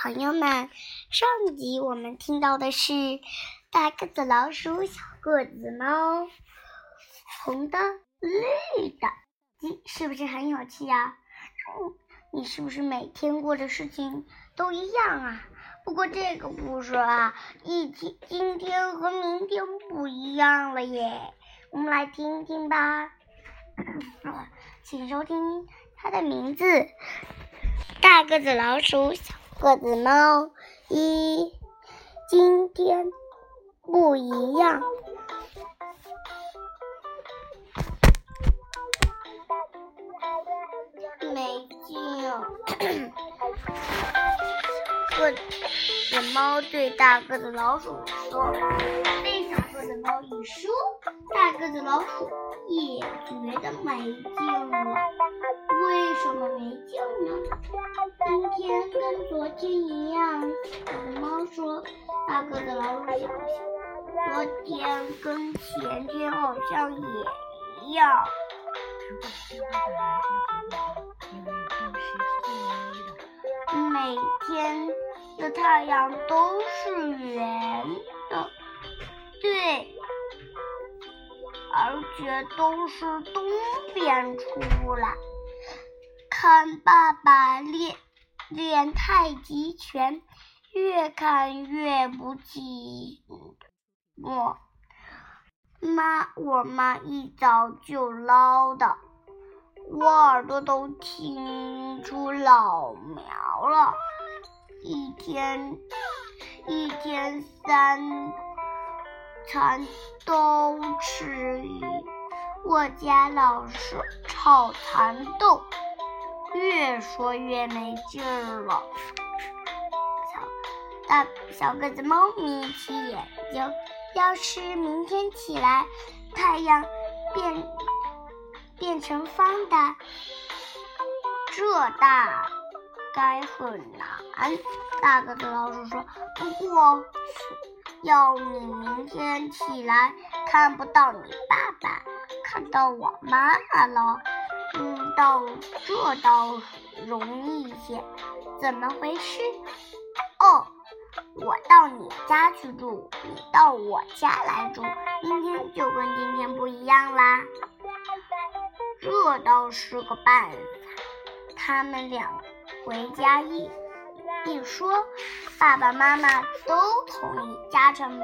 朋友们，上集我们听到的是大个子老鼠、小个子猫，红的、绿的，你是不是很有趣呀？你是不是每天过的事情都一样啊？不过这个故事啊，一天今天和明天不一样了耶，我们来听听吧。请收听它的名字。大个子老鼠，小个子猫，一今天不一样。没劲。个子猫对大个子老鼠说：“被小个子猫一说，大个子老鼠也觉得没劲了。为什么没劲呢？今天跟昨天一样。”小猫说：“大个子老鼠想想，昨天跟前天好像也一样。”每天的太阳都是圆的，对，而且都是东边出来。看爸爸练练太极拳，越看越不寂寞。妈，我妈一早就唠叨。我耳朵都听出老苗了，一天一天三餐都吃鱼，我家老鼠炒蚕豆，越说越没劲儿了。小大小个子猫眯起眼睛，要是明天起来太阳变。变成方的，这大概很难。大个子老鼠说：“不过，要你明天起来看不到你爸爸，看到我妈妈了，嗯，倒这倒容易一些。怎么回事？哦，我到你家去住，你到我家来住，明天就跟今天不一样啦。”这倒是个办法。他们俩回家一一说，爸爸妈妈都同意，家长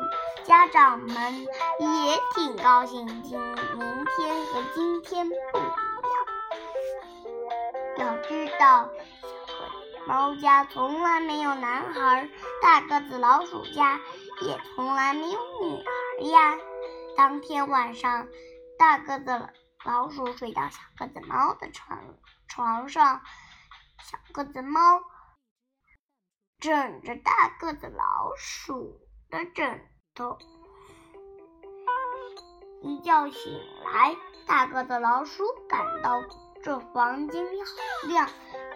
家长们也挺高兴。今明天和今天不一样。要知道，小个子猫家从来没有男孩，大个子老鼠家也从来没有女孩呀。当天晚上，大个子。老鼠睡到小个子猫的床床上，小个子猫枕着大个子老鼠的枕头。一觉醒来，大个子老鼠感到这房间里好亮，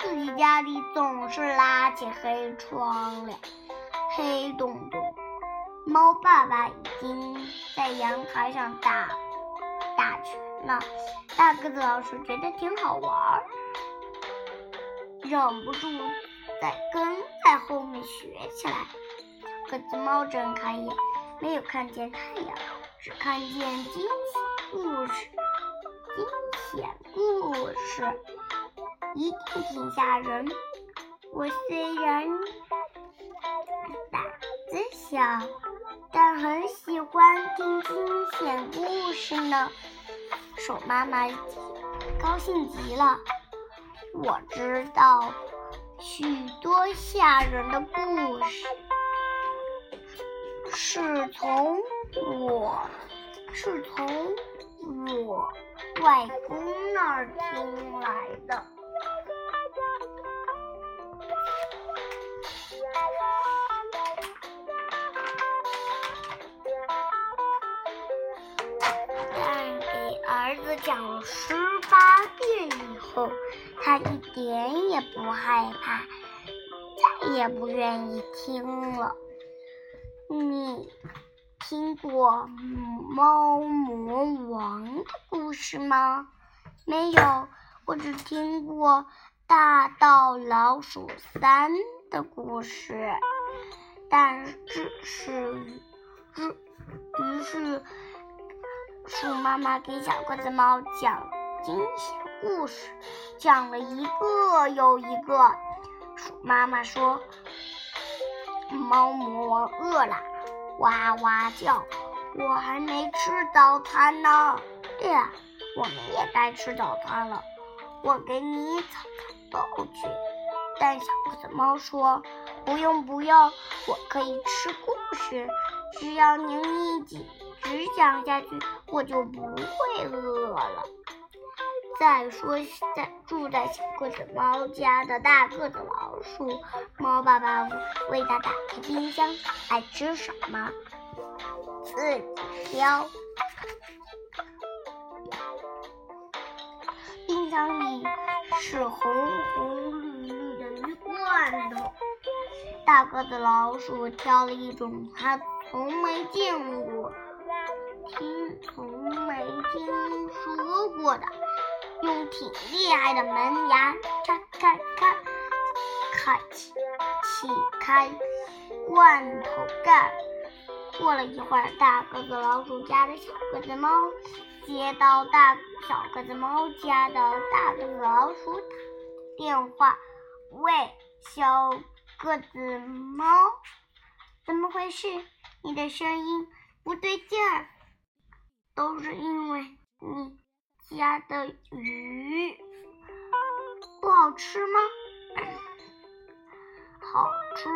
自己家里总是拉起黑窗帘，黑洞洞。猫爸爸已经在阳台上打打拳。了大个子老鼠觉得挺好玩，忍不住在跟在后面学起来。小个子猫睁开眼，没有看见太阳，只看见惊喜故事。惊险故事一定挺吓人。我虽然胆子小，但很喜欢听惊险故事呢。鼠妈妈高兴极了，我知道许多吓人的故事，是从我是从我外公那儿听来的。儿子讲了十八遍以后，他一点也不害怕，再也不愿意听了。你听过猫魔王的故事吗？没有，我只听过大盗老鼠三的故事。但是，于于是，鼠妈妈给小个子猫讲惊险故事，讲了一个又一个。鼠妈妈说：“猫魔王饿了，哇哇叫，我还没吃早餐呢。对呀，我们也该吃早餐了。我给你早餐豆去。”但小个子猫说。不用不用，我可以吃故事，只要您一只讲下去，我就不会饿了。再说，在住在小个子猫家的大个子老鼠，猫爸爸为它打开冰箱，爱吃什么自己挑。冰箱里是红红绿绿的鱼罐头。大个子老鼠挑了一种它从没见过、听从没听说过的，用挺厉害的门牙开开开，开启启开罐头盖。过了一会儿，大个子老鼠家的小个子猫接到大小个子猫家的大个子老鼠打电话：“喂，小。”个子猫，怎么回事？你的声音不对劲儿，都是因为你家的鱼不好吃吗？好吃，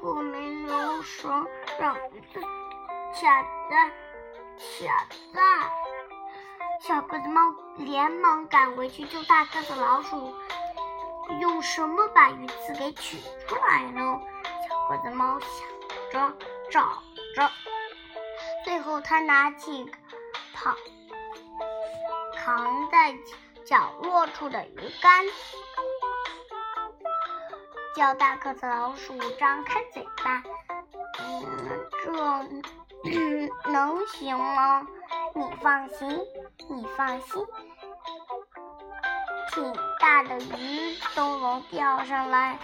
可没有说让鱼子下蛋卡蛋。小个子猫连忙赶回去救大个子老鼠。用什么把鱼刺给取出来呢？小个子猫想着找着，最后他拿起躺扛在角落处的鱼竿，叫大个子老鼠张开嘴巴。嗯，这能行吗？你放心，你放心。挺大的鱼都能钓上来，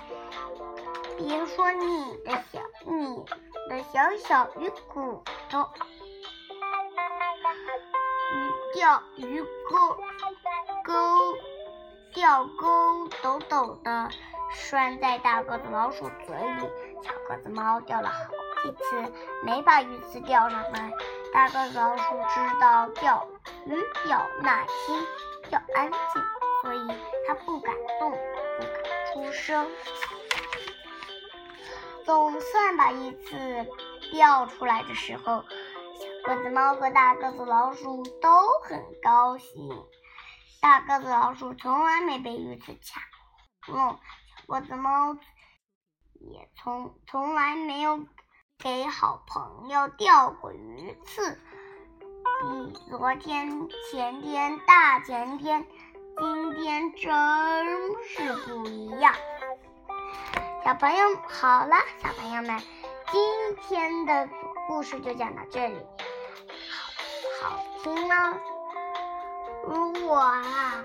别说你的小你的小小鱼骨头，钓鱼钩钩钓钩抖抖的拴在大个子老鼠嘴里，小个子猫钓了好几次没把鱼刺钓上来。大个子老鼠知道钓鱼要耐心，要安静。所以它不敢动，不敢出声。总算把一次钓出来的时候，个子猫和大个子老鼠都很高兴。大个子老鼠从来没被鱼刺卡过，小个子猫也从从来没有给好朋友钓过鱼刺。比昨天、前天、大前天。今天真是不一样，小朋友好了，小朋友们，今天的故事就讲到这里，行吗？如果啊。